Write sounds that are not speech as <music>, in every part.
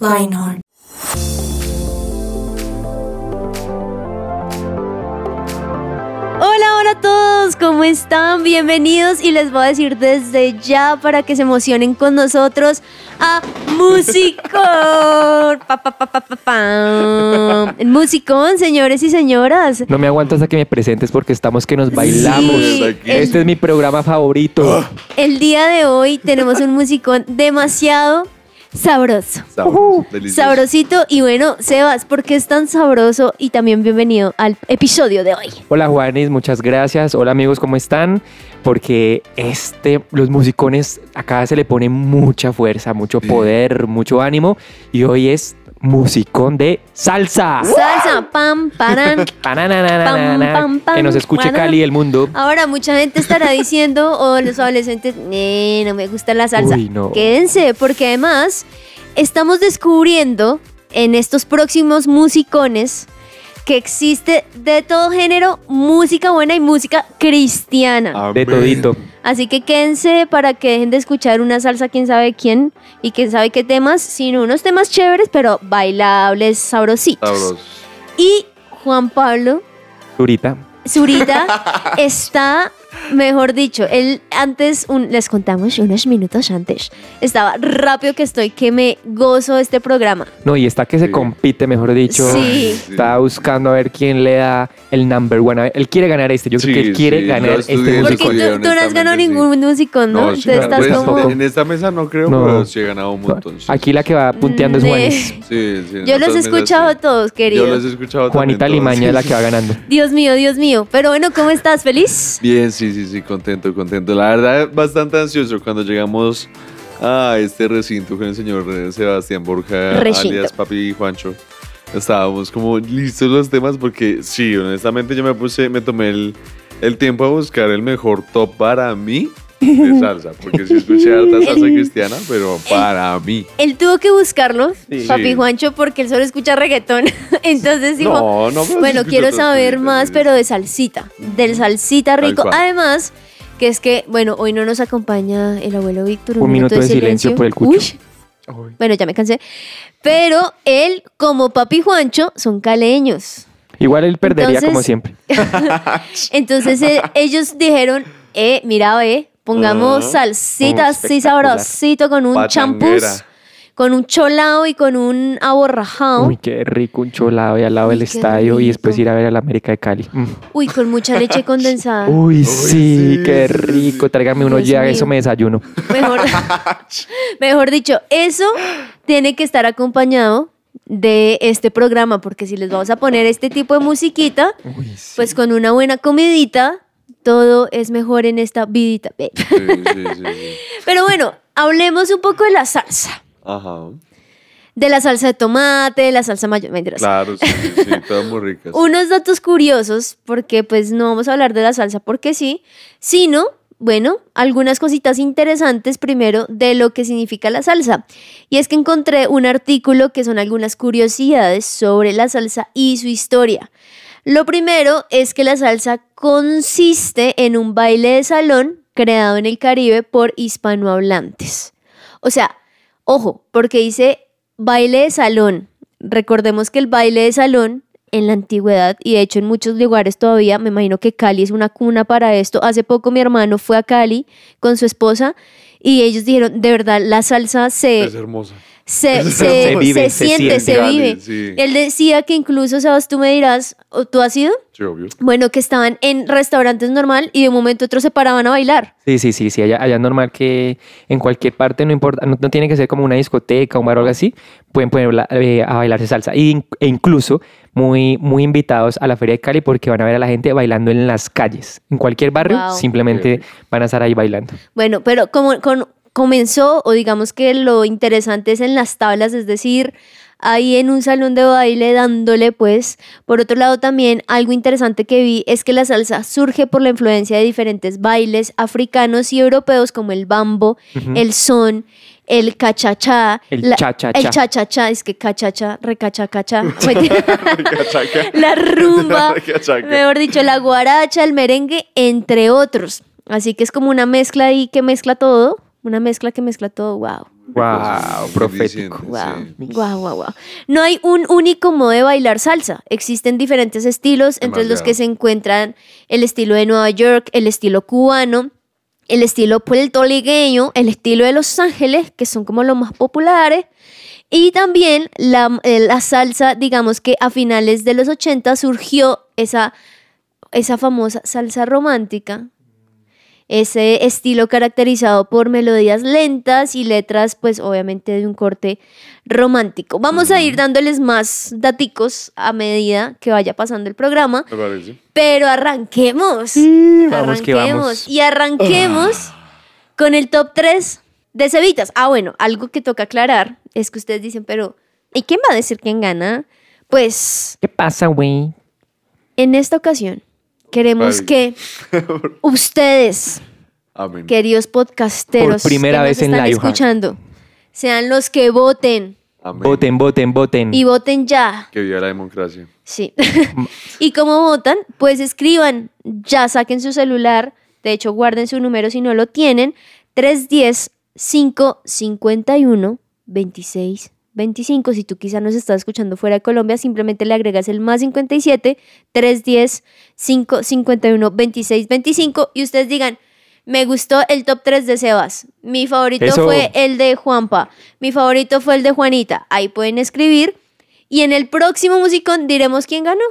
Lionheart. A todos, ¿cómo están? Bienvenidos y les voy a decir desde ya para que se emocionen con nosotros a Musicón. <laughs> Pa, pa, pa, pa, pa, pam. El Musicón, señores y señoras. No me aguanto hasta que me presentes porque estamos que nos bailamos. Sí, Este es mi programa favorito. El día de hoy tenemos un musicón demasiado sabroso. Sabroso. Sabrosito y bueno, Sebas, ¿por qué es tan sabroso? Y también bienvenido al episodio de hoy. Hola Juanes, muchas gracias. Hola amigos, ¿cómo están? Porque este, los musicones acá se le pone mucha fuerza, mucho Sí. poder, mucho ánimo. Y hoy es musicón de salsa. Salsa, pam, paran. <laughs> Pananananana. Pam, pam, pam, que nos escuche. Cali, el mundo. Ahora mucha gente estará diciendo, o los adolescentes, "Nee, no me gusta la salsa. Uy, no. Quédense, porque además estamos descubriendo en estos próximos musicones que existe de todo género música buena y música cristiana. Amén. De todito. Así que quédense para que dejen de escuchar una salsa quién sabe quién y quién sabe qué temas, sino unos temas chéveres, pero bailables, sabrositos. Sabroso. Y Juan Pablo Zurita. Zurita <laughs> está, mejor dicho, él antes, un- les contamos unos minutos antes, estaba rápido que estoy, que me gozo este programa. No, y está que se Sí. compite, mejor dicho. Sí. Está buscando a ver quién le da el number one. Ver, Él quiere ganar este. Yo creo Sí, que él quiere sí, ganar yo este musicón. Porque tú, tú no has ganado ningún músico, ¿no? sí, Entonces estás pues, como... En esta mesa no creo, No. pero sí he ganado un montón. Aquí la que va punteando es Ne. Juanes. sí, sí, en Yo los he escuchado sí. todos, Yo querido. los he escuchado Juanita también todos, Limaña es la que va ganando. Dios mío, Dios mío. Pero bueno, ¿cómo estás? ¿Feliz? Bien, sí, sí, sí, contento, contento. La verdad, bastante ansioso cuando llegamos a este recinto con el señor eh, Sebastián Borja, Recinto. alias Papi Juancho. Estábamos como listos los temas porque sí, honestamente yo me puse, me tomé el, el tiempo a buscar el mejor top para mí de salsa, porque sí escuché harta salsa cristiana, pero para mí. Él tuvo que buscarlo, Sí. papi Sí. Juancho, porque él solo escucha reggaetón. <laughs> Entonces dijo, No, no, pero sí Bueno, escucho quiero otras saber cositas, más, sí. pero de salsita, del salsita Tal rico. cual. Además, que es que, bueno, hoy no nos acompaña el abuelo Víctor. Un minuto de silencio por el cucho. Uy, bueno, ya me cansé. Pero él, como papi Juancho, son caleños. Igual él perdería Entonces- como siempre. <laughs> Entonces eh, ellos dijeron, eh, mira, eh, pongamos salsita Oh, así sabrosito con un champús, con un cholao y con un aborrajado. Uy, qué rico un cholado ahí al lado Uy, del estadio y después ir a ver a la América de Cali. Mm. Uy, con mucha leche condensada. Uy, sí, sí, qué rico. Tráigame uno ya, eso me desayuno. Mejor, <laughs> <laughs> mejor dicho, eso tiene que estar acompañado de este programa, porque si les vamos a poner este tipo de musiquita, pues con una buena comidita, todo es mejor en esta vidita. Sí, sí, sí. Pero bueno, hablemos un poco de la salsa. Ajá. De la salsa de tomate, de la salsa mayo. mentiras. Claro, sí, sí, sí, <laughs> todas muy ricas. Unos datos curiosos, porque pues no vamos a hablar de la salsa porque sí, sino, bueno, algunas cositas interesantes primero de lo que significa la salsa. Y es que encontré un artículo que son algunas curiosidades sobre la salsa y su historia. Lo primero es que la salsa consiste en un baile de salón creado en el Caribe por hispanohablantes. O sea, ojo, porque dice baile de salón. Recordemos que el baile de salón en la antigüedad y de hecho en muchos lugares todavía, me imagino que Cali es una cuna para esto. Hace poco mi hermano fue a Cali con su esposa y ellos dijeron, de verdad, la salsa se, Es hermosa. Se, se, Se vive, se se siente, siente. se vive. sí. Él decía que incluso, Sebas, tú me dirás, ¿o ¿tú has ido? Sí, obvio. Bueno, que estaban en restaurantes normal y de un momento a otro se paraban a bailar. Sí, sí, sí, sí. Allá, allá es normal que en cualquier parte, no importa, no, no tiene que ser como una discoteca, un bar o algo así, pueden poner a bailarse salsa. Y e incluso muy, muy invitados a la Feria de Cali porque van a ver a la gente bailando en las calles. En cualquier barrio, Wow. simplemente van a estar ahí bailando. Bueno, pero como con- comenzó, o digamos que lo interesante es en las tablas, es decir, ahí en un salón de baile dándole pues. Por otro lado también algo interesante que vi es que la salsa surge por la influencia de diferentes bailes africanos y europeos como el bambo, el son, el cachachá, El la- cha-cha-cha. el cha-cha-cha, es que cachacha, recachacacha, <laughs> Cachaca. <laughs> la rumba, <laughs> mejor dicho, la guaracha, el merengue, entre otros. Así que es como una mezcla ahí que mezcla todo, una mezcla que mezcla todo, wow. Wow, profético. Sí. Wow, wow, wow, wow. No hay un único modo de bailar salsa. Existen diferentes estilos, entre los que se encuentran el estilo de Nueva York, el estilo cubano, el estilo puertorriqueño, el estilo de Los Ángeles, que son como los más populares. Y también la, eh, la salsa, digamos que a finales de los 80 surgió esa, esa famosa salsa romántica, ese estilo caracterizado por melodías lentas y letras, pues obviamente de un corte romántico. Vamos a ir dándoles más daticos a medida que vaya pasando el programa, Me parece. pero arranquemos. vamos que vamos. Y arranquemos con el top 3 de cevitas. Ah, bueno, algo que toca aclarar es que ustedes dicen, pero ¿y quién va a decir quién gana? Pues ¿Qué pasa, güey? en esta ocasión queremos Ay. que <laughs> ustedes Amén. queridos podcasteros Por primera que vez nos en están Lifehack. escuchando, sean los que voten Amén. Voten, voten, voten. y voten ya. Que viva la democracia. Sí. <laughs> y como votan, pues escriban, ya saquen su celular, de hecho guarden su número si no lo tienen, 310 551 26 25. Si tú quizá nos estás escuchando fuera de Colombia, simplemente le agregas el más 57 310 551 26 25 y ustedes digan, me gustó el top 3 de Sebas. Mi favorito Eso. fue el de Juanpa. Mi favorito fue el de Juanita. Ahí pueden escribir. Y en el próximo musicón diremos quién ganó.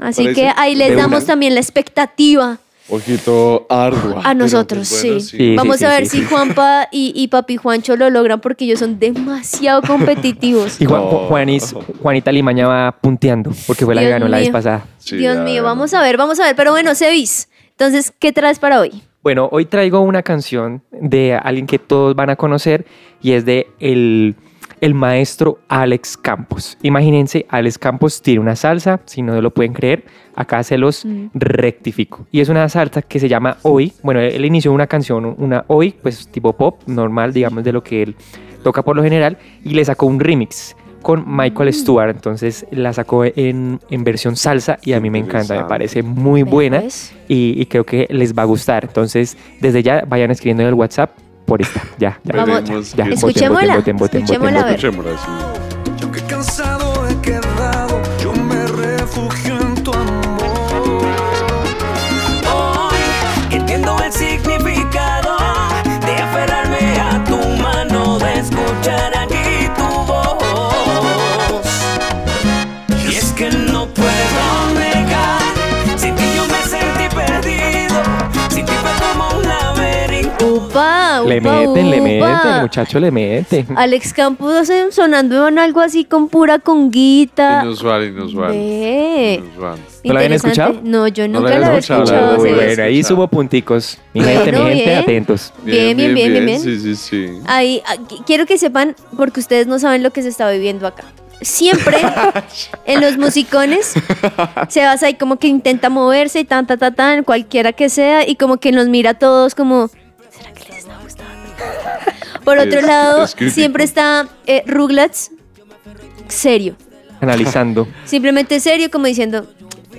Así Parece que ahí les damos una. también la expectativa Poquito ardua. a nosotros, bueno, sí. Sí, Vamos sí, a ver sí. si Juanpa y, y Papi Juancho lo logran porque ellos son demasiado <laughs> competitivos. Y Juan-. Juanis- Juanita Limaña va punteando porque fue la que ganó la vez pasada. Sí, Dios mío, vamos a ver, vamos a ver. Pero bueno, Sevis, entonces, ¿qué traes para hoy? Bueno, hoy traigo una canción de alguien que todos van a conocer y es de el, el maestro Alex Campos. Imagínense, Alex Campos tiene una salsa, si no lo pueden creer, acá se los Mm. rectifico. Y es una salsa que se llama Hoy. Bueno, él inició una canción, una Hoy, pues tipo pop, normal, digamos, de lo que él toca por lo general, y le sacó un remix con Michael Stewart. Entonces la sacó en, en versión salsa y a mí me encanta, me parece muy buena y, y creo que les va a gustar. Entonces, desde ya vayan escribiendo en el WhatsApp por esta. Ya, ya. Vamos, ya, voten, Escuchémosla, voten, voten, voten, escuchémosla, Upa, Le upa, meten, le meten, el muchacho le mete. Alex Campos sonando en algo así con pura conguita. Inusual, inusual. Ve. Inusual. ¿No la habían escuchado? No, yo No nunca la la había escuchado, escuchado. Muy bueno, ahí subo punticos. Mi gente, mi gente, bien. atentos. Bien, bien, bien, bien, bien. Sí, sí, sí. Ahí, ah, qui- quiero que sepan, porque ustedes no saben lo que se está viviendo acá. Siempre <laughs> en los musicones se basa ahí como que intenta moverse y tan, tan, tan, tan, cualquiera que sea, y como que nos mira a todos como, Por otro Es- lado, es siempre está eh, Rugrats serio. Analizando. <laughs> Simplemente serio, como diciendo,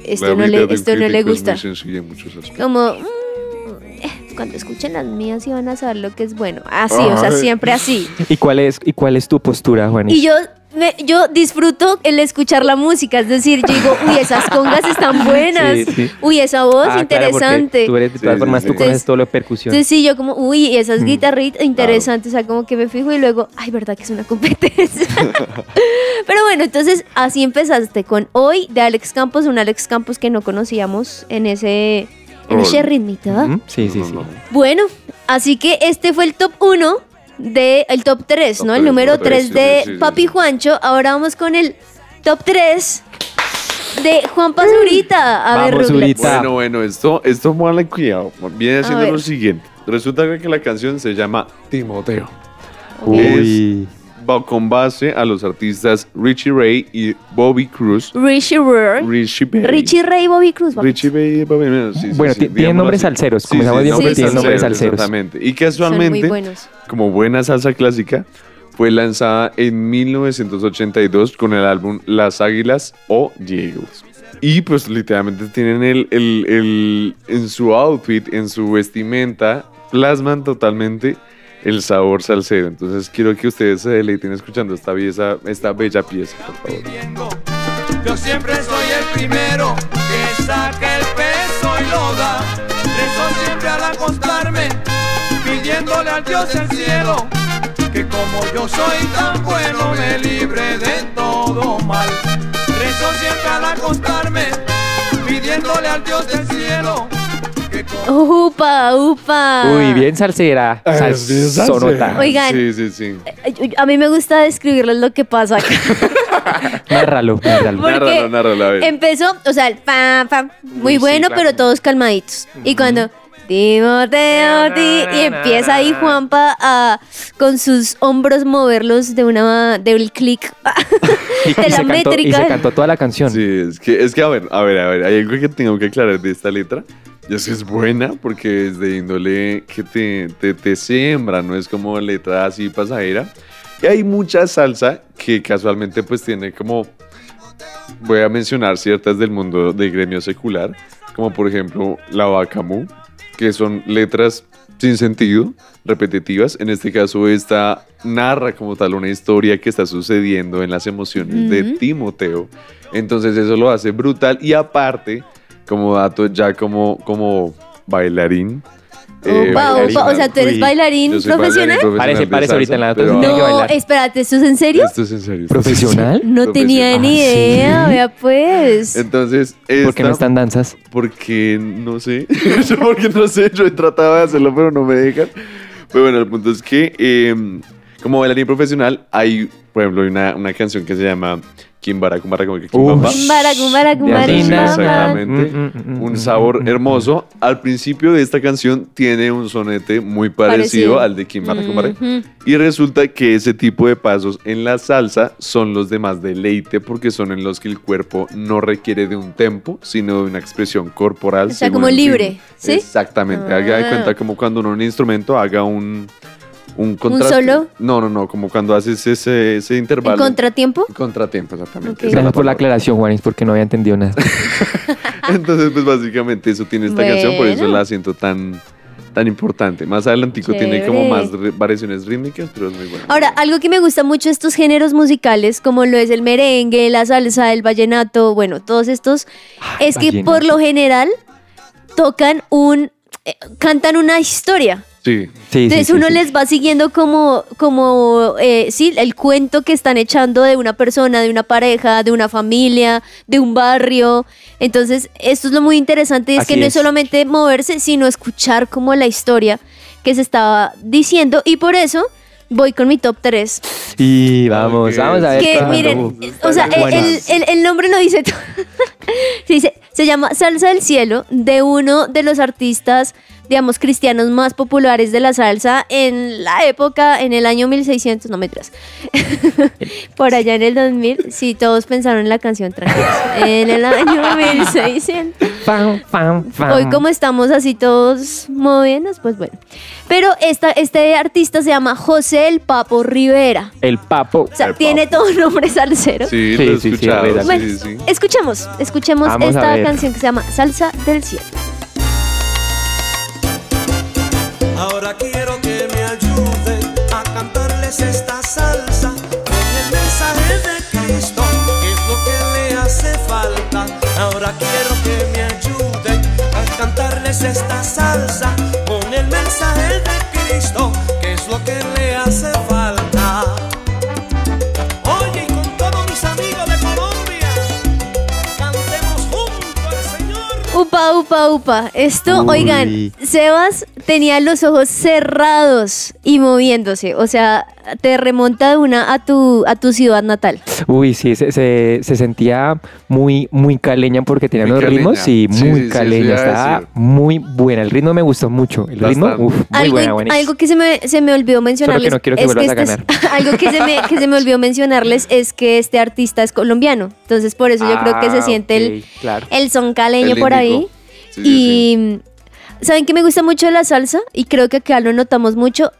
esto La no le, esto no le es gusta. muy sencilla en muchos aspectos. Como, mm, eh, cuando escuchen las mías sí van a saber lo que es bueno. Así, o sea, siempre así. ¿Y cuál es, y cuál es tu postura, Juanis? Y yo, me- yo disfruto el escuchar la música, es decir, yo digo, uy, esas congas están buenas, Sí, sí. uy, esa voz Ah, claro, porque interesante. tú eres, de todas sí, formas, sí. tú conoces Entonces- todo lo de percusión. Entonces sí, yo como, uy, esas Mm, guitarritas interesantes, o sea, como que me fijo y luego, ay, verdad que es una competencia. <laughs> Pero bueno, entonces así empezaste con Hoy de Alex Campos, un Alex Campos que no conocíamos en ese, en ese ritmito, ¿ah? Ujú, Sí, sí, sí. no. Bueno, así que este fue el top 1 de el top 3, Top ¿no? El número top tres, 3 sí, de sí, sí, Papi sí. Juancho. Ahora vamos con el top 3 de Juan Pazurita. A ver, Vamos, Rugrats. Zurita. Bueno, bueno, esto, esto muele cuidado. Viene haciendo ver. lo siguiente. Resulta que la canción se llama Timoteo. Uy. Va con base a los artistas Richie Ray y Bobby Cruz. Richie Ray. Richie Ray. Richie Ray y Bobby Cruz. Richie Ray y Bobby sí, sí, Bueno, sí, tienen nombres salseros, comenzamos sí, bien, pero tienen nombres salseros. Exactamente. Y casualmente, como buena salsa clásica, fue lanzada en 1982 con el álbum Las Águilas o Eagles. Y pues literalmente tienen el, el- el- en su outfit, en su vestimenta, plasman totalmente el sabor salsero. Entonces quiero que ustedes se deleiten escuchando esta, pieza, esta bella pieza, por favor. Yo siempre soy el primero que saca el peso y lo da. Rezo siempre al acostarme, pidiéndole al Dios del cielo que como yo soy tan bueno me libre de todo mal. Rezo siempre al acostarme, pidiéndole al Dios del cielo Upa, upa. Uy, bien salsera. Ah, es bien Salsonota. salsera. Oigan. Sí, sí, sí. A mí me gusta describirles lo que pasa acá. <laughs> Nárralo, nárralo. Porque Nárralo, nárralo, a ver. empezó, o sea, el pam, pam, muy sí, bueno, claro. pero todos calmaditos. Y cuando Timoteo, ti- y empieza ahí Juanpa a con sus hombros moverlos de una del clic <laughs> Y, de la se cantó, y métrica. se cantó toda la canción. Sí, es que, es que a ver, a ver, a ver, hay algo que tengo que aclarar de esta letra. Y es que es buena porque es de índole que te, te, te siembra, no es como letra así pasajera. Y hay mucha salsa que casualmente pues tiene como, voy a mencionar ciertas del mundo del gremio secular, como por ejemplo la Bacamú, que son letras sin sentido, repetitivas. En este caso, esta narra como tal una historia que está sucediendo en las emociones de Ujú. Timoteo. Entonces eso lo hace brutal y aparte, como dato ya como, como bailarín. eh, Opa, bailarín, opa, o sea, ¿tú eres bailarín yo soy profesional? bailarín Parece, parece ahorita en la pero- No, espérate, ¿esto es en serio? Esto es en serio. ¿Profesional? No tenía ni Ah, ¿sí? idea, vea pues. Entonces, ¿Por qué no esta- están danzas? Porque no sé. <laughs> Yo porque no sé. Yo he tratado de hacerlo, pero no me dejan. Pero bueno, el punto es que eh, como bailarín profesional hay, por ejemplo, hay una, una canción que se llama Kimbara, Kumbara, como que Kimbamba. Ush. Kumbara, kumbara, Sí, exactamente. Mm, mm, mm, Un mm, sabor mm, hermoso. Al principio de esta canción tiene un sonete muy parecido, Parecido. al de Kimbara, Kumbara. Ujú. Y resulta que ese tipo de pasos en la salsa son los de más deleite porque son en los que el cuerpo no requiere de un tempo, sino de una expresión corporal. O sea, como libre. ¿sí? Exactamente. Haga de Ah. cuenta como cuando uno en un instrumento haga un, un contraste. solo? No, no, no, como cuando haces ese, ese ¿En intervalo. contratiempo? Contratiempo, exactamente. Gracias por la aclaración, Juanis, porque no había entendido nada. <laughs> Entonces, pues básicamente eso tiene esta canción, por eso la siento tan, tan importante. Más adelantico tiene como más variaciones rítmicas, pero es muy bueno. Ahora, algo que me gusta mucho de estos géneros musicales, como lo es el merengue, la salsa, el vallenato, bueno, todos estos, Ay, es que por lo general tocan un, eh, cantan una historia. Sí. Sí, Entonces sí, uno sí. les va siguiendo como, como eh, sí, el cuento que están echando de una persona, de una pareja, de una familia, de un barrio. Entonces, esto es lo muy interesante, y es Así que no es es. solamente moverse, sino escuchar como la historia que se estaba diciendo. Y por eso voy con mi top 3. Y vamos, vamos a ver. Que miren, o sea, el, Buenas. el- el nombre lo dice <laughs> todo. Se dice, se llama Salsa del Cielo, de uno de los artistas, digamos, cristianos más populares de la salsa en la época, en el año 1600, no me creas. <laughs> Por allá en el 2000, sí, todos pensaron en la canción tranquilos. En el año 1600. Pam, pam, pam. Hoy como estamos así todos moviéndonos, pues bueno. Pero esta, este artista se llama José el Papo Rivera. El papo. O sea, El tiene Papo. todo nombre salsero. Sí, Sí, lo he sí, sí, Bueno, escuchemos, escuchemos Vamos esta canción que se llama Salsa del Cielo. Ahora quiero que me ayuden a cantarles esta salsa con el mensaje de Cristo, que es lo que le hace falta. Ahora quiero que me ayuden a cantarles esta salsa con el mensaje de Cristo, Upa, upa, upa. Esto, Uy. oigan, Sebas tenía los ojos cerrados y moviéndose. O sea, te remonta de una a tu, a tu ciudad natal. Uy, sí, se, se- se sentía muy, muy caleña porque tenía Muy unos caleña. ritmos, sí, Sí, muy sí, caleña. Estaba muy buena. El ritmo me gustó mucho. El ritmo, uf, muy algo, buena, algo que se me, se me olvidó mencionarles. no quiero que es vuelvas a este es- <laughs> algo que se, me, que se me olvidó mencionarles es que este artista es colombiano. Entonces, por eso yo creo que se Ah, siente el, claro. el son caleño El por ahí. Sí, sí, y saben que me gusta mucho la salsa y creo que acá lo notamos mucho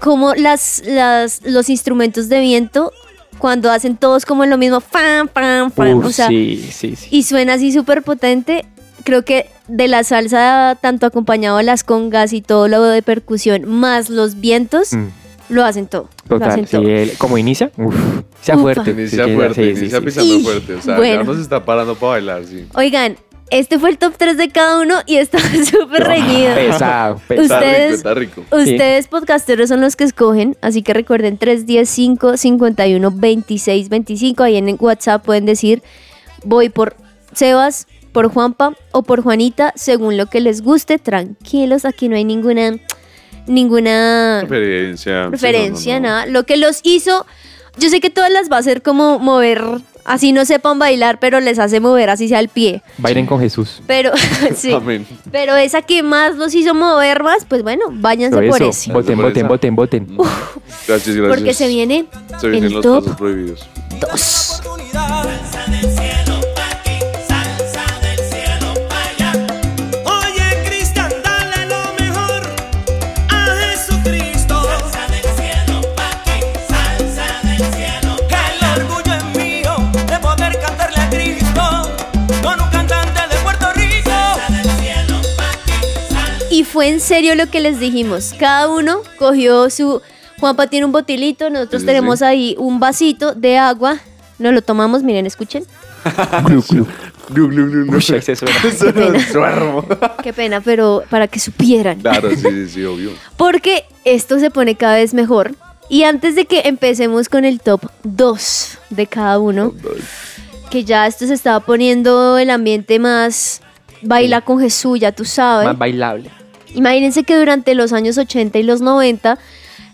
como las, las los instrumentos de viento cuando hacen todos como lo mismo fan fan fan, Uf, o sea, sí, sí, sí. y suena así súper potente. Creo que de la salsa, tanto acompañado de las congas y todo lo de percusión, más los vientos, Mm, lo hacen todo. lo total, hacen sí, todo. él- como inicia, uf, sea Ufa. fuerte. Inicia fuerte, sí, inicia sí. pisando Y, fuerte. O sea, bueno. ya nos está parando para bailar, sí. Oigan, este fue el top 3 de cada uno y está <laughs> súper reñido. Pesado, pesado. Está Ustedes- rico, está rico. Ustedes podcasteros son los que escogen, así que recuerden 315 51 26 25. Ahí en WhatsApp pueden decir voy por Sebas, por Juanpa o por Juanita, según lo que les guste. Tranquilos, aquí no hay ninguna ninguna Preferencia. sí, preferencia, no, no, no. nada. Lo que los hizo, yo sé que todas las va a hacer como mover, así no sepan bailar, pero les hace mover así sea el pie. Bailen con Jesús. Pero <laughs> sí. Amén. Pero esa que más los hizo mover más, pues bueno, váyanse por eso. ese. Voten, Por voten, esa. voten, voten. Gracias, gracias. Porque se viene Se vienen el los top pasos prohibidos. 2. Y fue en serio lo que les dijimos. Cada uno cogió su. Juanpa tiene un botilito, nosotros Sí, tenemos sí. ahí un vasito de agua. Nos lo tomamos, miren, escuchen. <laughs> Glu, glu. Glu, glu, glu, glu. Uy, ahí se suena. Eso no es suermo. Qué pena, pero para que supieran. Claro, sí, sí, sí, obvio. <laughs> Porque esto se pone cada vez mejor. Y antes de que empecemos con el top 2 de cada uno, que ya esto se estaba poniendo el ambiente más baila con Jesús, ya tú sabes. Más bailable. Imagínense que durante los años 80 y los 90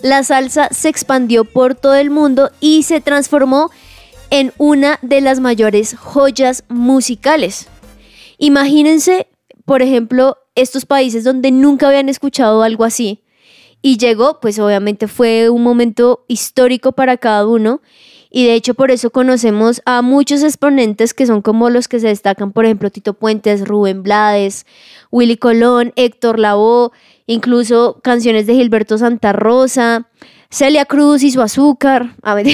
la salsa se expandió por todo el mundo y se transformó en una de las mayores joyas musicales. Imagínense, por ejemplo, estos países donde nunca habían escuchado algo así. Y llegó, pues obviamente fue un momento histórico para cada uno. Y de hecho por eso conocemos a muchos exponentes que son como los que se destacan, por ejemplo, Tito Puentes, Rubén Blades, Willy Colón, Héctor Lavoe, incluso canciones de Gilberto Santa Rosa, Celia Cruz y su azúcar, a ver,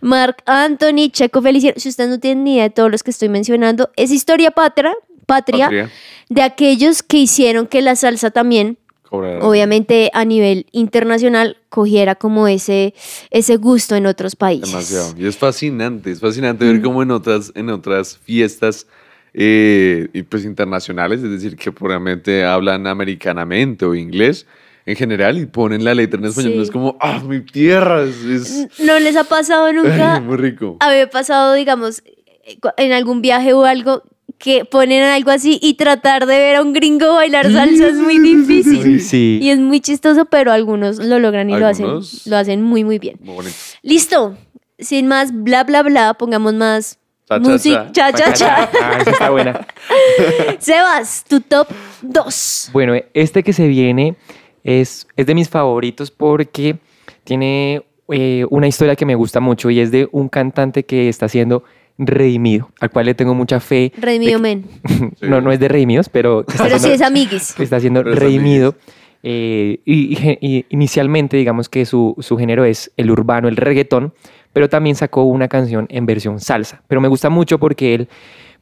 Mark Anthony, Checo Feliciano, si ustedes no tienen ni idea de todos los que estoy mencionando, es historia patria, patria, Patria. de aquellos que hicieron que la salsa también Cobrar. obviamente a nivel internacional cogiera como ese, ese gusto en otros países. Demasiado. Y es fascinante, es fascinante ver cómo en otras, en otras fiestas eh, pues internacionales, es decir, que puramente hablan americanamente o inglés en general y ponen la letra en español. Sí. Es como, ah, mi tierra, es, es- ¿No les ha pasado nunca? ay, muy rico. A mí me ha pasado, digamos, eh, en algún viaje o algo que ponen algo así y tratar de ver a un gringo bailar salsa es muy difícil. Sí, sí. Y es muy chistoso, pero algunos lo logran y lo hacen, Algunos- lo hacen muy, muy bien. Muy bonito. Listo. Sin más bla, bla, bla, pongamos más Cha, cha, música. Cha, cha, cha. Ah, esa está buena. <laughs> Sebas, tu top 2. Bueno, este que se viene es, es de mis favoritos porque tiene eh, una historia que me gusta mucho y es de un cantante que está siendo redimido, al cual le tengo mucha fe. Redimido que- Men. <laughs> no, no es de redimidos, pero está Pero sí siendo- es amiguis. está siendo Pero redimido. eh, y, y ge- y inicialmente, digamos que su, su género es el urbano, el reggaetón, pero también sacó una canción en versión salsa. Pero me gusta mucho porque él,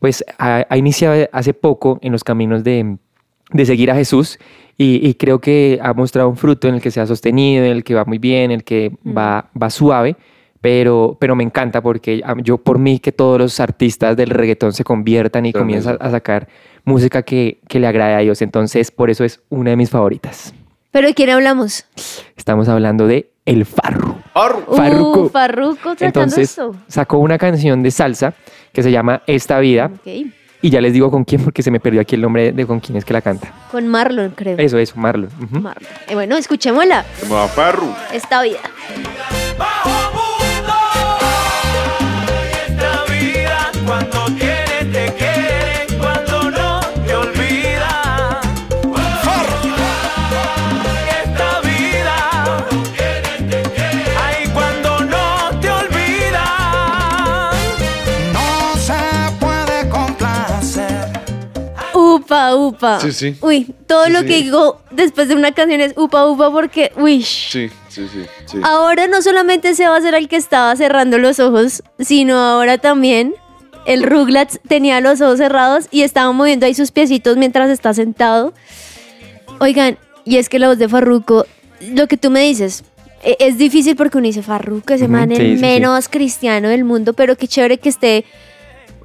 pues, ha, ha iniciado hace poco en los caminos de, de seguir a Jesús y, y creo que ha mostrado un fruto en el que se ha sostenido, en el que va muy bien, en el que va, va suave. Pero, pero me encanta porque a- yo por mí que todos los artistas del reggaetón se conviertan y eso. a sacar música que, que le agrade a ellos. Entonces, por eso es una de mis favoritas. ¿Pero de quién hablamos? Estamos hablando de El Farro. Uh. Farruko sacando Entonces, esto. sacó una canción de salsa que se llama Esta Vida. Y ya les digo con quién, porque se me perdió aquí el nombre de con quién es que la canta. Con Marlon, creo. Eso, eso, Marlon. Marlon. Eh, bueno, escuchémosla. Farru. Esta vida. Cuando quiere te quiere, cuando no te olvida. Esta vida. Ay, cuando no te olvida. No se puede complacer. Upa, upa. Sí, sí. Uy, todo Sí, lo sí. que digo después de una canción es upa, upa, porque, uy. Sí, sí, sí. sí. Ahora no solamente se va a ser el que estaba cerrando los ojos, sino ahora también el Rugrats tenía los ojos cerrados y estaba moviendo ahí sus piecitos mientras está sentado. Oigan, y es que la voz de Farruko, lo que tú me dices, e- es difícil porque uno dice Farruko, ese man sí, el sí, sí. menos cristiano del mundo, pero qué chévere que esté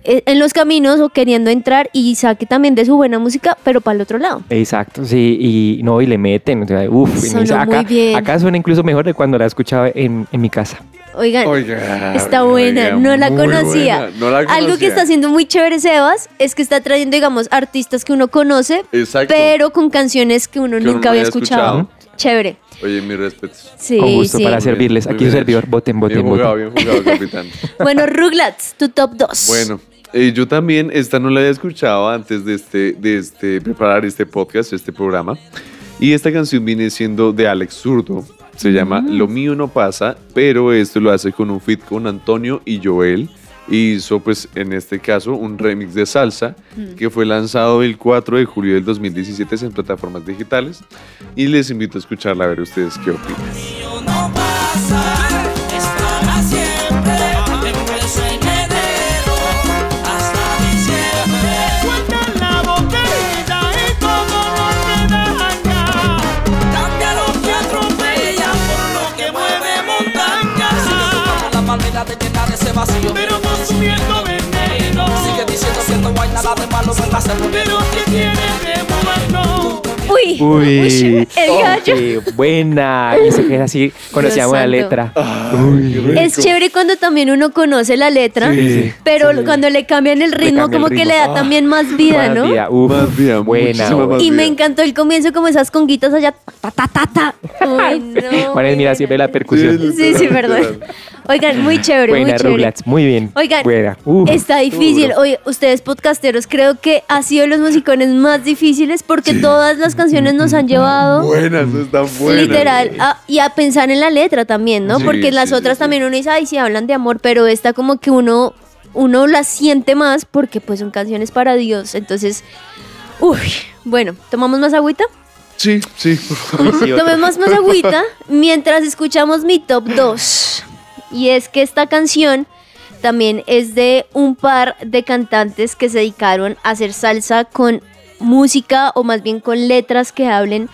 eh, en los caminos o queriendo entrar y saque también de su buena música, pero para el otro lado. Exacto, sí, y no, y le meten, o sea, uf, y me dice, Sonó muy acá, acá suena incluso mejor de cuando la escuchaba en, en mi casa. Oigan, Oiga, Está oiga, buena, no la conocía. buena, no la Algo que conocía. está haciendo muy chévere Sebas es que está trayendo, digamos, artistas que uno conoce, Exacto. pero con canciones que uno Que uno nunca no había escuchado. escuchado. Chévere. Oye, mis respetos. Sí, Con gusto sí. para servirles. Muy Aquí bien su servidor, voten, voten, Bien jugado, voten. bien jugado, capitán. <laughs> Bueno, Rugrats, tu top 2. Bueno, eh, yo también, esta no la había escuchado antes de este, de este, preparar este podcast, este programa. Y esta canción viene siendo de Alex Zurdo. Se llama Lo mío no pasa, pero esto lo hace con un feat con Antonio y Joel. Y hizo, pues, en este caso, un remix de salsa que fue lanzado el 4 de julio del 2017 en plataformas digitales. Y les invito a escucharla a ver ustedes qué opinan. Montañas. la manera de llenar ese vacío. Pero consumiendo veneno. Sigue diciendo que no hay nada de malo en hacerlo. Pero que tiene de bueno. Uy, Uy, uy, el gallo. qué buena. Y se queda así, conocíamos la letra. Es chévere cuando también uno conoce la letra, Sí, pero cuando le cambian el ritmo, cambia el como que le da también más vida, Más ¿no? vida, uf, Más vida, buena. más Y me encantó el comienzo, como esas conguitas allá. Ta, ta, ta, ta. <laughs> Uy, no. Juanes, mira, siempre la percusión. Sí, sí, perdón. Oigan, muy chévere, muy Buena, chévere. Rugrats, muy bien. Oigan, buena. Uf, está difícil. duro. Oye, ustedes podcasteros, creo que ha sido los musicones más difíciles porque todas las canciones nos han llevado Buenas, están buenas. literal a- y a pensar en la letra también, ¿no? Sí, porque las sí, otras sí, también uno dice, ay, sí, hablan de amor, pero esta como que uno, uno la siente más porque pues son canciones para Dios. Entonces, uy, bueno, ¿tomamos más agüita? Sí, sí. Sí, <laughs> otro. Tomemos más agüita mientras escuchamos mi top 2. Y es que esta canción también es de un par de cantantes que se dedicaron a hacer salsa con música o más bien con letras que hablen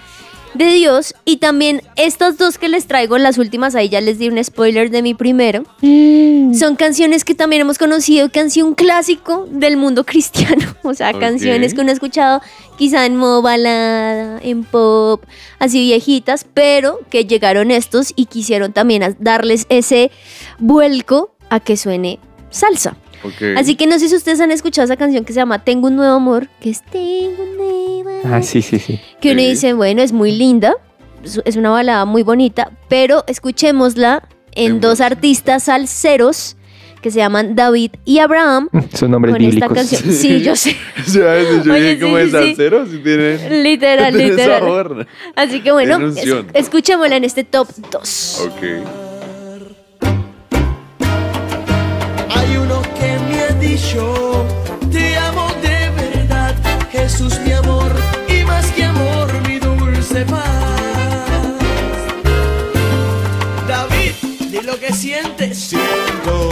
de Dios. Y también estas dos que les traigo, las últimas, ahí ya les di un spoiler de mi primero. Son canciones que también hemos conocido, que han sido un clásico del mundo <laughs> cristiano. O sea, canciones que uno ha escuchado quizá en modo balada, en pop, así viejitas, pero que llegaron estos y quisieron también darles ese vuelco a que suene salsa. Ok. Así que no sé si ustedes han escuchado esa canción que se llama Tengo un nuevo amor, que es Tengo un nuevo amor. Ah, sí, sí, sí. Que uno Sí. dice, bueno, es muy linda, es- una balada muy bonita, pero escuchémosla en En dos artistas salseros que se llaman David y Abraham <laughs> Son nombres con esta bíblicos. canción. Sí, yo sé. <laughs> Yo Oye, dije como sí, de sí, sí. si tienen... Literal, <laughs> tienen literal. sabor. Así que bueno, es- escuchémosla en este top 2. Ok. Dicho, te amo de verdad, Jesús mi amor, y más que amor, mi dulce paz. David, di lo que sientes. Siento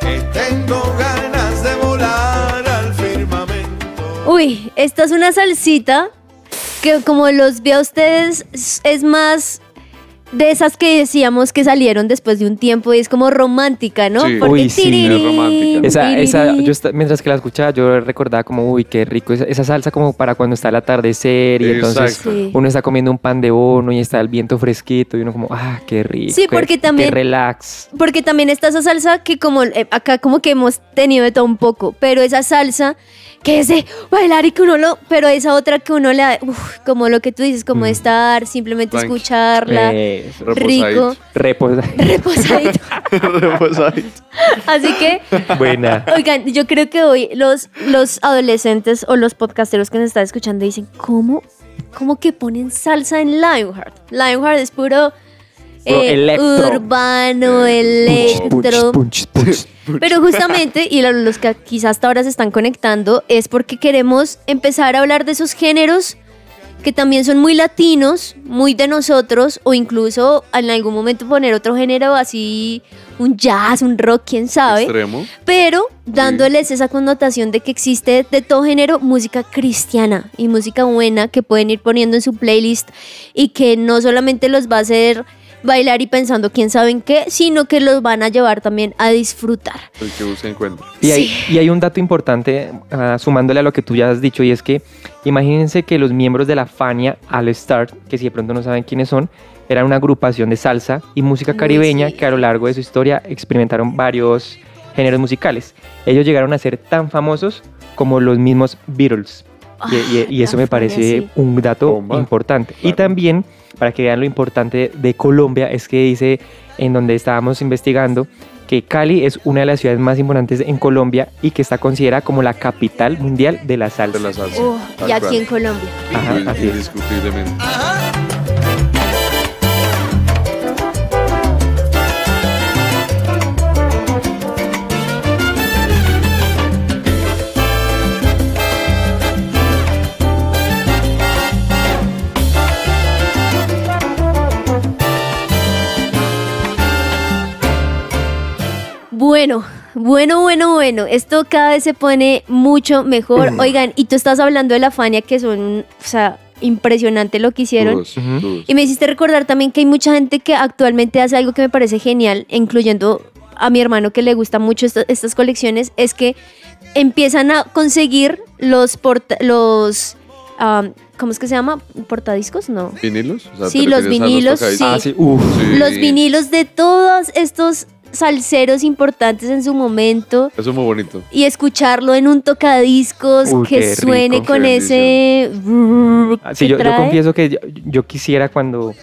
que tengo ganas de volar al firmamento. Uy, esta es una salsita que como los vi a ustedes es- es más de esas que decíamos que salieron después de un tiempo y es como romántica, ¿no? Sí. Porque Uy, sí, es romántica. Esa, esa, yo mientras que la escuchaba, yo recordaba como, uy, qué rico, esa, esa salsa como para cuando está el atardecer y entonces. Sí. uno está comiendo un pan de bono y está el viento fresquito y uno como, ah, qué rico. Sí, qué- porque también- Qué relax. Porque también está esa salsa que como eh, acá como que hemos tenido de todo un poco, pero esa salsa que es de bailar y que uno lo, pero esa otra que uno le da, uf, como lo que tú dices, como Mm. estar, simplemente Tranqui. escucharla, Eso. rico, Reposa. reposadito. <laughs> Reposadito. Así que Buena. Oigan, yo creo que hoy los, los adolescentes o los podcasteros que nos están escuchando dicen, ¿cómo, cómo que ponen salsa en Lionheart? Lionheart es Puro eh, electro. urbano, electro. Punch, punch, punch. <laughs> Pero justamente, y lo- los que quizás hasta ahora se están conectando, es porque queremos empezar a hablar de esos géneros que también son muy latinos, muy de nosotros, o incluso en algún momento poner otro género así, un jazz, un rock, quién sabe Extremo. pero dándoles esa connotación de que existe de todo género música cristiana y música buena que pueden ir poniendo en su playlist y que no solamente los va a hacer bailar y pensando quién sabe en qué, sino que los van a llevar también a disfrutar. El que busca encuentra. Y hay, y hay un dato importante, ah, sumándole a lo que tú ya has dicho, y es que imagínense que los miembros de la Fania All Star, que si de pronto no saben quiénes son, eran una agrupación de salsa y música caribeña sí. que a lo largo de su historia experimentaron varios géneros musicales. Ellos llegaron a ser tan famosos como los mismos Beatles. Y, y- y Ah, eso me parece sí. un dato Bomba. importante. Y también, para que vean lo importante de Colombia, es que dice en donde estábamos investigando que Cali es una de las ciudades más importantes en Colombia y que está considerada como la capital mundial de la salsa. De la salsa. Oh, y aquí en Colombia. Ajá, Indis- así es. Indiscutiblemente. Bueno, bueno, bueno, bueno. Esto cada vez se pone mucho mejor. Oigan, y tú estás hablando de la Fania, que son, o sea, impresionante lo que hicieron. Y me hiciste recordar también que hay mucha gente que actualmente hace algo que me parece genial, incluyendo a mi hermano que le gusta mucho esta- estas colecciones, es que empiezan a conseguir los porta- los ¿cómo es que se llama? ¿Portadiscos? No. ¿Vinilos? O sea, Sí, ¿te los vinilos? Ah, sí, uf. Sí. Los vinilos de todos estos salseros importantes en su momento Eso es muy bonito. y escucharlo en un tocadiscos Uy, que suene rico, con ese Ah, Sí, yo, confieso que yo, yo quisiera cuando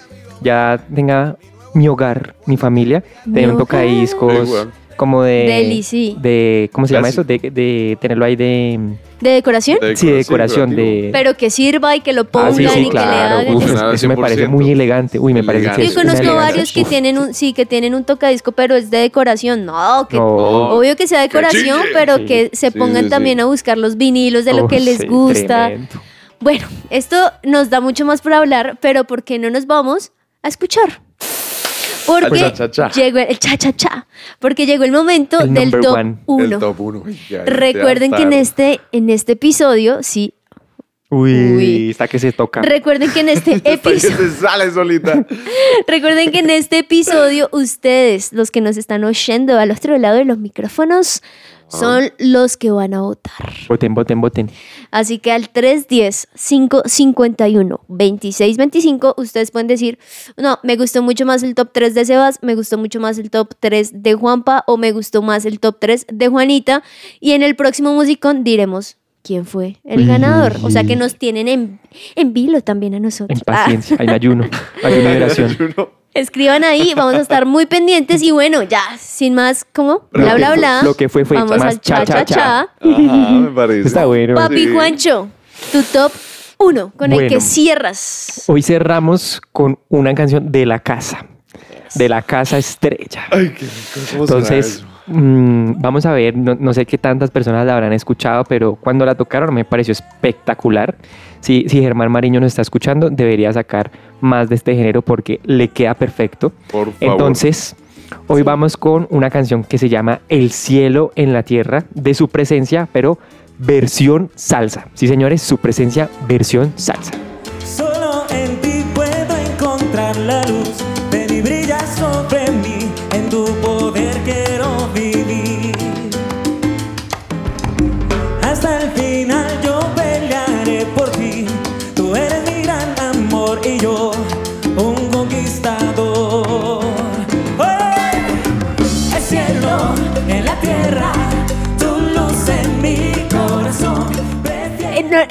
ya tenga mi hogar, mi familia, Mi tener un tocadiscos Igual. Como de... Deli, sí. de ¿Cómo se llama eso? Clásico. De, de tenerlo ahí de... de decoración, De sí, de decoración, de... pero que sirva y que lo Ah, pongan sí, sí, y que le claro. hagan. uf, eso. Eso me parece 100%. muy elegante. Uy, me parece que Yo conozco varios que tienen un, sí, que tienen un tocadisco, pero es de decoración. No, que No. obvio que sea decoración, pero Sí. que se pongan sí, también sí. a buscar los vinilos de lo Uf, que les sí, gusta. tremendo. Bueno, esto nos da mucho más por hablar, pero ¿por qué no nos vamos a escuchar? Porque llegó el cha cha cha, porque llegó el momento El del top 1. Recuerden que en este en este episodio, sí, Uy, Uy. está que se toca. recuerden que en <laughs> este episodio se sale solita. <laughs> Recuerden que en este episodio ustedes, los que nos están oyendo al otro lado de los micrófonos, son los que van a votar. Voten, voten, voten. Así que al 310-551-2625 ustedes pueden decir, no, me gustó mucho más el top 3 de Sebas, me gustó mucho más el top 3 de Juanpa o me gustó más el top 3 de Juanita. Y en el próximo musicón diremos quién fue el Uy. ganador. O sea que nos tienen en, en vilo también a nosotros. En paciencia, hay ayuno. <laughs> Ayuno de oración. Escriban ahí, vamos a estar muy pendientes y bueno, ya, sin más, ¿cómo? Bla, Lo que bla, fue- bla. lo que fue, fue. Vamos Más al cha, cha, cha, cha. Ajá, me parece. Está bueno. Papi Sí. Juancho, tu top uno con el que cierras. Hoy cerramos con una canción de la casa. De la casa estrella. Ay, qué rico. ¿Cómo suena Entonces, eso? Mm, vamos a ver, no, no sé qué tantas personas la habrán escuchado, pero cuando la tocaron me pareció espectacular. Si, si Germán Mariño nos está escuchando, debería sacar más de este género porque le queda perfecto. Por favor. Entonces, hoy vamos con una canción que se llama El cielo en la tierra, de su presencia, pero versión salsa. Sí, señores, su presencia, versión salsa. Solo en ti puedo encontrar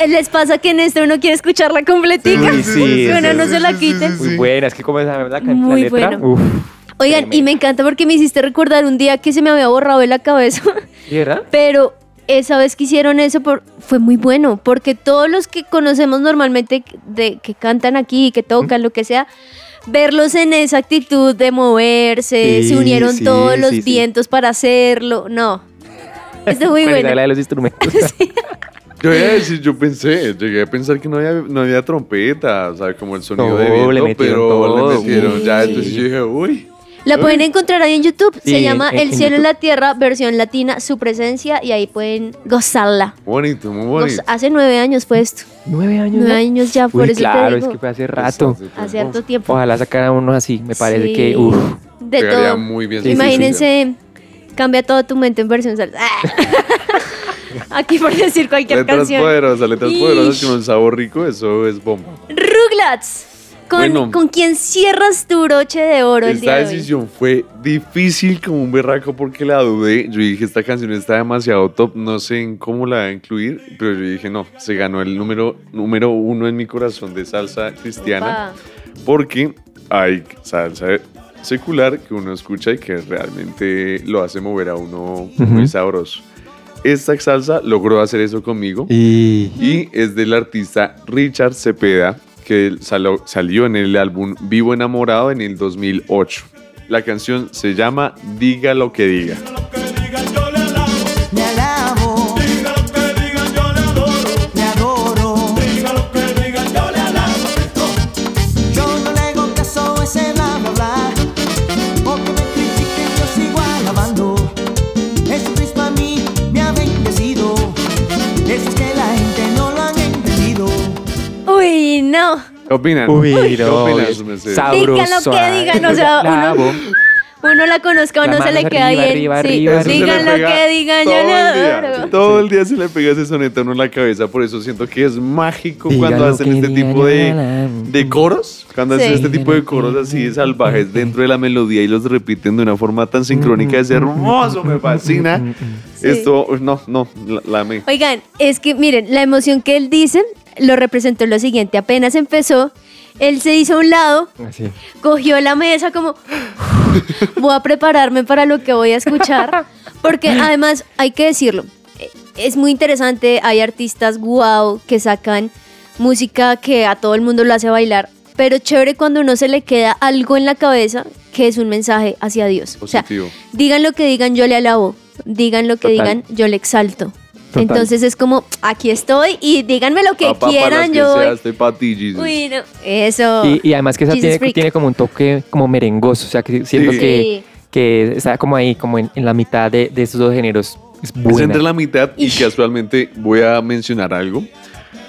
¿Les pasa que en este uno quiere escucharla completica? Sí, sí, <laughs> bueno, sí, no sí, se la sí, Muy buena, es que como esa la, can- Muy la letra. bueno. Uf, Oigan, y tremendo. me encanta porque me hiciste recordar un día que se me había borrado de la cabeza, <laughs> ¿Sí, verdad? pero esa vez que hicieron eso por- fue muy bueno, porque todos los que conocemos normalmente de, que cantan aquí, que tocan, lo que sea, verlos en esa actitud de moverse, Sí, se unieron sí, todos los sí, sí. vientos para hacerlo, no. Esto es muy Bueno, bueno. la de los <laughs> instrumentos. Yo iba a decir, yo pensé, llegué a pensar que no había, no había trompeta, o sea, como el sonido No, de viento, le metieron pero todo. le metieron ya, entonces yo dije, uy. La Uy. pueden encontrar ahí en YouTube. Se llama en- El en cielo en la tierra, versión latina, su presencia, y ahí pueden gozarla. Bonito, muy Goz- bonito. hace nueve años fue esto. Nueve años. Nueve años ya, por Uy, eso claro, te es que fue hace rato. Hace harto tiempo. Ojalá sacaran unos así, me parece Sí. que. Uf. De todo. muy bien. Imagínense, cambia toda tu mente en versión salsa. <laughs> <laughs> Aquí por decir cualquier Letras canción. poderosas, letras Ish. poderosas con un sabor rico, eso es bomba. Rugrats. Con, Bueno. con quien cierras tu broche de oro el Esta día de hoy. decisión fue difícil como un berraco porque la dudé. Yo dije, esta canción está demasiado top, no sé en cómo la voy a incluir, pero yo dije, no, se ganó el número, número uno en mi corazón de salsa cristiana. Opa. Porque hay salsa secular que uno escucha y que realmente lo hace mover a uno muy Ujú. sabroso. Esta salsa logró hacer eso conmigo Y. y es del artista Richard Cepeda, que salo- salió en el álbum Vivo Enamorado en el 2008. La canción se llama Diga lo que diga. ¿Qué opinan? Uy, ¿Qué no. opinan, es? Sabroso. Digan lo que digan, o sea, La uno- amo. Uno la conozca o La no se mano le queda arriba, bien. arriba, Sí, arriba, Eso se le Digan lo pega que digan, yo todo lo el día. adoro. Todo el día se le pega ese soneto a uno en la cabeza, por eso siento que es mágico Diga cuando lo hacen que este diga, tipo de, la, de coros, cuando Sí. hacen este tipo de coros así de salvajes dentro de la melodía y los repiten de una forma tan sincrónica, es hermoso, me fascina. Esto, no, no, la, la amé. Oigan, es que miren, la emoción que él dice lo representó lo siguiente. Apenas empezó, él se hizo a un lado, Así. cogió la mesa como voy a prepararme para lo que voy a escuchar porque además hay que decirlo eh, es muy interesante hay artistas guau que sacan música que a todo el mundo lo hace bailar pero chévere cuando uno se le queda algo en la cabeza que es un mensaje hacia Dios o sea digan lo que digan yo le alabo digan lo que Total. digan yo le exalto Total. entonces es como aquí estoy y díganme lo que Papá, para quieran las que yo sea, estoy pa' ti, Jesus. Uy, no. Eso. Y, y además que esa tiene, tiene como un toque como merengoso, o sea, que siento Sí. que, que está como ahí, como en, en la mitad de, de esos dos géneros. Es Es buena. entre la mitad y casualmente voy a mencionar algo.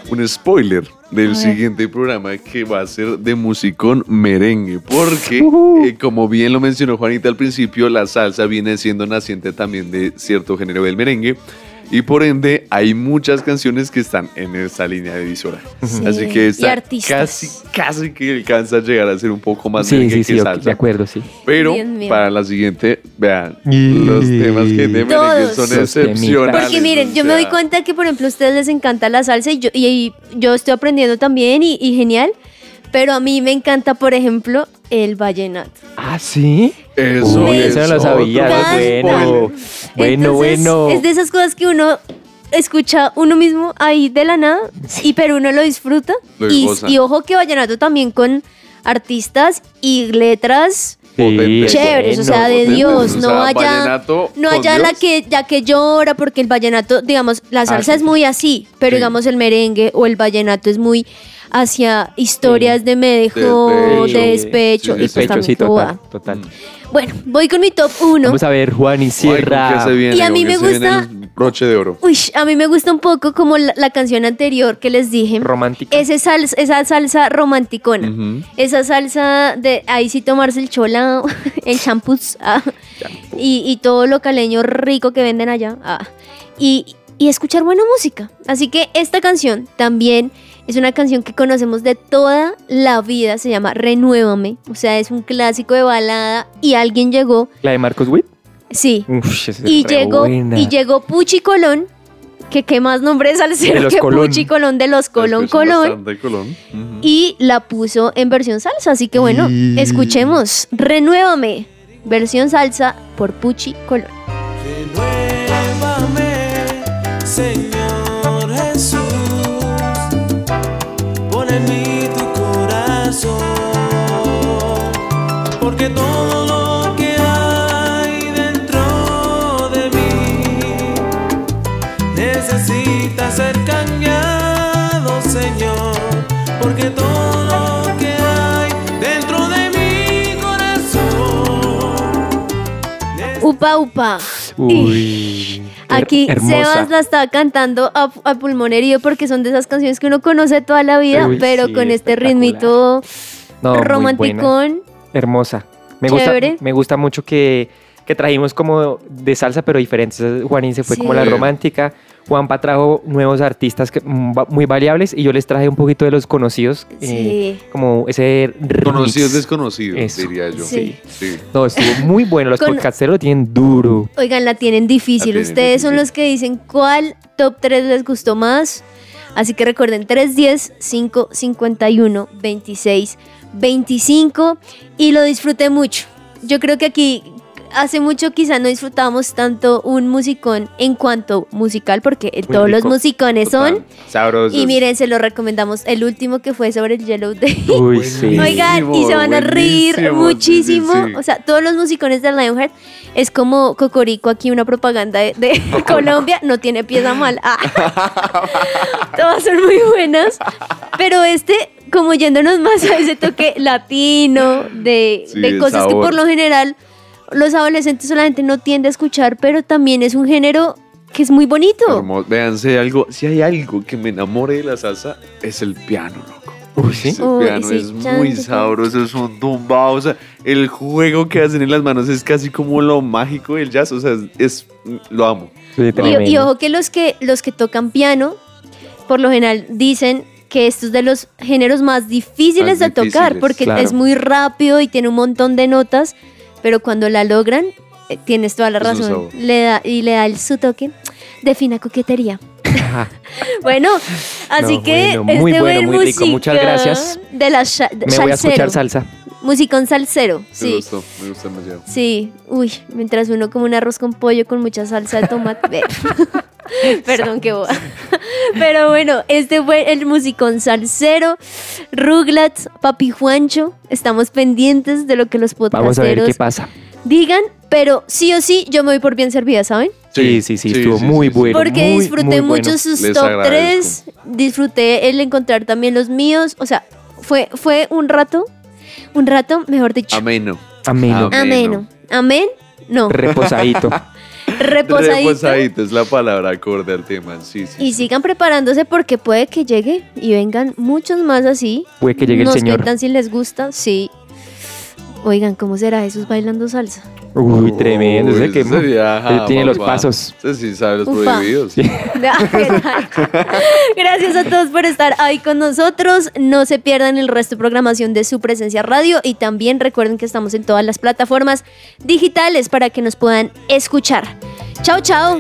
Un spoiler del siguiente programa que va a ser de musicón merengue. Porque, Ujú. eh, como bien lo mencionó Juanita al principio, la salsa viene siendo naciente también de cierto género del merengue. Y por ende, hay muchas canciones que están en esa línea de visora. Sí. Así que esta artistas. casi, casi que alcanza a llegar a ser un poco más Sí, sí, sí, que ok, salsa. de acuerdo, sí. Pero para la siguiente, vean, Y- los temas que de merengue son excepcionales. Porque miren, o yo me doy cuenta que, por ejemplo, a ustedes les encanta la salsa y yo, y, y yo estoy aprendiendo también y, y genial. Pero a mí me encanta, por ejemplo, el vallenato. ¿Ah, sí? Eso, Uy, es eso no lo sabía. Bueno, bueno, Entonces, bueno. Es de esas cosas que uno escucha uno mismo ahí de la nada, y pero uno lo disfruta. Lo y, ojo que vallenato también con artistas y letras. Sí, chéveres, o sea, de potentes, Dios, o no sea, haya, no haya la que, ya que llora, porque el vallenato, digamos, la salsa es muy así, pero Sí. digamos el merengue o el vallenato es muy hacia historias de me dejó, Despecho. de despecho, Sí, y pues Despecho, también sí, total. Bueno, voy con mi top 1. Vamos a ver, Juan y Ay, ¿con Sierra. se viene? Y a ¿Con mí me gusta- el broche de oro. Uy, a mí me gusta un poco como la, la canción anterior que les dije. Romántica. Ese salsa, esa salsa romanticona. Esa salsa de ahí sí tomarse el cholao, <laughs> el champús ah, y, y todo lo caleño rico que venden allá. ah. Y, y escuchar buena música. Así que esta canción también es una canción que conocemos de toda la vida, se llama Renuévame, o sea, es un clásico de balada y alguien llegó, La de Marcos Witt. sí, Uf, esa es y llegó buena. y llegó Puchi Colón, que qué más nombre es al los que Colón. Puchi Colón de los Colón Escuchan Colón Colón. Y la puso en versión salsa, así que bueno, Y- escuchemos Renuévame, versión salsa por Puchi Colón. Renuévame, Señor Porque todo lo que hay dentro de mí necesita ser cambiado, Señor. Porque todo lo que hay dentro de mi corazón. Upa, upa. Uy. Aquí her- hermosa. Sebas la estaba cantando a, a pulmón herido porque son de esas canciones que uno conoce toda la vida, Uy, pero sí, con este ritmito No, muy buena. romanticón. Hermosa. Me gusta, me gusta mucho que, que trajimos como de salsa, pero diferentes. Juanín se fue como la romántica. Juanpa trajo nuevos artistas que, mm, muy variables y yo les traje un poquito de los conocidos. eh, Sí. como ese remix. Conocidos desconocidos, diría yo. Sí. Sí. No, estuvo <laughs> muy bueno. Los Con- podcasteros lo tienen duro. Oigan, la tienen difícil. La tienen Ustedes son los que dicen cuál top 3 les gustó más. Así que recuerden 310 551 26 25 y lo disfruté mucho. Yo creo que aquí hace mucho quizá no disfrutábamos tanto un musicón en cuanto musical porque Muy todos los musicones son Sabrosos. y miren, se lo recomendamos el último que fue sobre el Yellow Day. <laughs> Uy, sí. Oigan, y se van a reír muchísimo. sí, sí, sí. O sea, todos los musicones de Lionheart es como Cocorico aquí, una propaganda de, de <laughs> Colombia. No tiene pieza mal. Ah. <laughs> Todas son muy buenas. Pero este, como yéndonos más a ese toque <laughs> latino, de, Sí, de cosas que por lo general los adolescentes solamente no tienden a escuchar, pero también es un género que es muy bonito. Hermoso. Véanse algo, si hay algo que me enamore de la salsa, es el piano, loco. Uy, sí. Ese Uy, piano sí, es muy sabroso, es un tumbado. O sea, el juego que hacen en las manos es casi como lo mágico del jazz. O sea, es, es- lo amo. Sí, Y, y ojo que los que los que tocan piano, por lo general dicen que esto es de los géneros más difíciles Más de tocar, porque claro. es muy rápido y tiene un montón de notas, pero cuando la logran, eh, tienes toda la Es razón, le da, y le da el su toque de fina coquetería. <laughs> Bueno, así No, que bueno, muy este bueno, buen muy rico, muchas gracias. De la de- Me voy a escuchar salsa. Musicón salsero, Me sí. gustó, me gustó demasiado. Sí, uy, mientras uno come un arroz con pollo con mucha salsa de tomate. Ve. <laughs> <laughs> Perdón, qué boba. <laughs> Pero bueno, este fue el musicón salsero. Rugrats, Papi Juancho. Estamos pendientes de lo que los Vamos a ver podcasteros qué pasa. digan. Pero sí o sí, yo me voy por bien servida, ¿saben? Sí, sí, sí, estuvo muy bueno. Porque muy, disfruté muy mucho bueno. sus Les top agradezco. 3. Disfruté el encontrar también los míos. O sea, fue, fue un rato, un rato, mejor dicho. Ameno. Ameno. Ameno. Amén. No. Reposadito. <laughs> Reposadito. Reposadito es la palabra acorde al tema. Sí, sí. Y sigan preparándose porque puede que llegue y vengan muchos más así. Puede que llegue el Nos señor. cuentan si les gusta, sí. Oigan, ¿cómo será Jesús bailando salsa? Uy, tremendo. Uy, Ese que ese sería, él ajá, tiene los pasos. Ese sí sabe los Ufa. prohibidos. <laughs> <laughs> Gracias a todos por estar ahí con nosotros. No se pierdan el resto de programación de su presencia radio y también recuerden que estamos en todas las plataformas digitales para que nos puedan escuchar. Chao, chao.